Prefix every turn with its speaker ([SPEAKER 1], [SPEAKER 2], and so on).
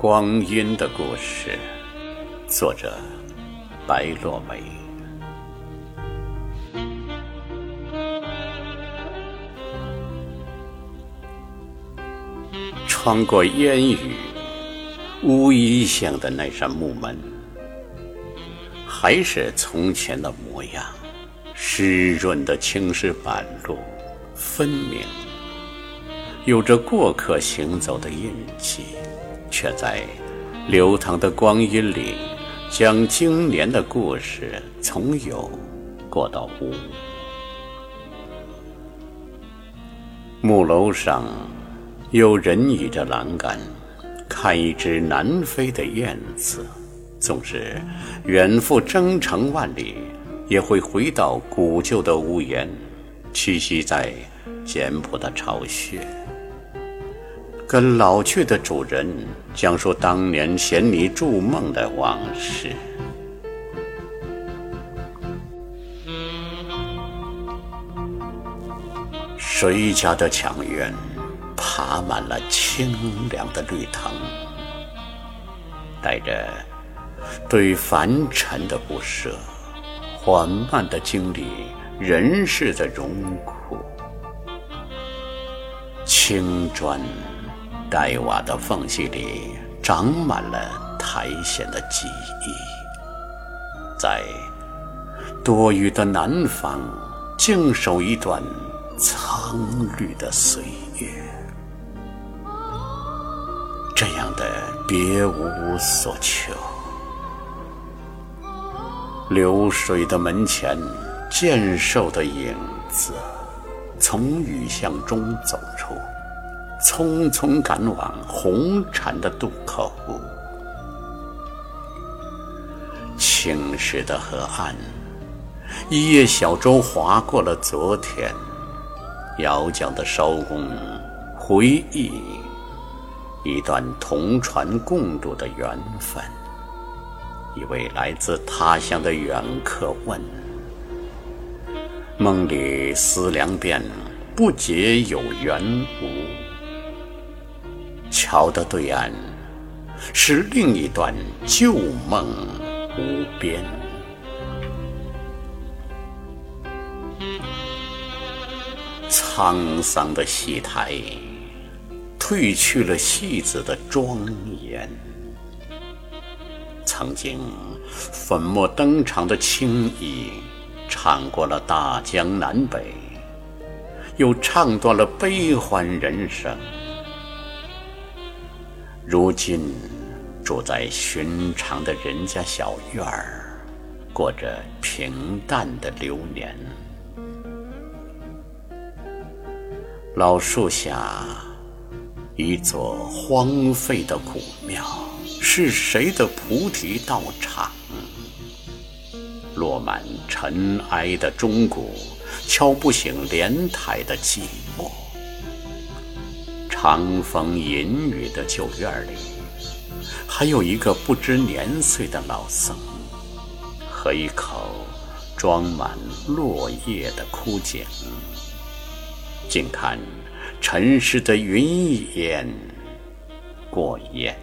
[SPEAKER 1] 光阴的故事，作者白落梅。穿过烟雨，乌衣巷的那扇木门，还是从前的模样，湿润的青石板路，分明。有着过客行走的印记，却在流淌的光阴里，将经年的故事从有过到无。木楼上，有人倚着栏杆，看一只南飞的燕子，纵使远赴征程万里，也会回到古旧的屋檐，栖息在简朴的巢穴。跟老去的主人讲述当年衔泥筑梦的往事。谁家的墙垣爬满了清凉的绿藤，带着对凡尘的不舍，缓慢的经历人世的荣枯，青砖。黛瓦的缝隙里长满了苔藓的记忆，在多雨的南方静守一段苍绿的岁月，这样的别无所求。流水的门前，健瘦的影子从雨巷中走出。匆匆赶往红尘的渡口，青石的河岸，一叶小舟划过了昨天，摇桨的艄公回忆一段同船共渡的缘分。一位来自他乡的远客问：“梦里思量遍，不解有缘无？”桥的对岸，是另一段旧梦无边。沧桑的戏台，褪去了戏子的庄严。曾经粉墨登场的青衣，唱过了大江南北，又唱断了悲欢人生。如今，住在寻常的人家小院儿，过着平淡的流年。老树下，一座荒废的古庙，是谁的菩提道场？落满尘埃的钟鼓，敲不醒莲台的寂寞。长风隐雨的旧院里，还有一个不知年岁的老僧，和一口装满落叶的枯井。静看尘世的云烟过眼。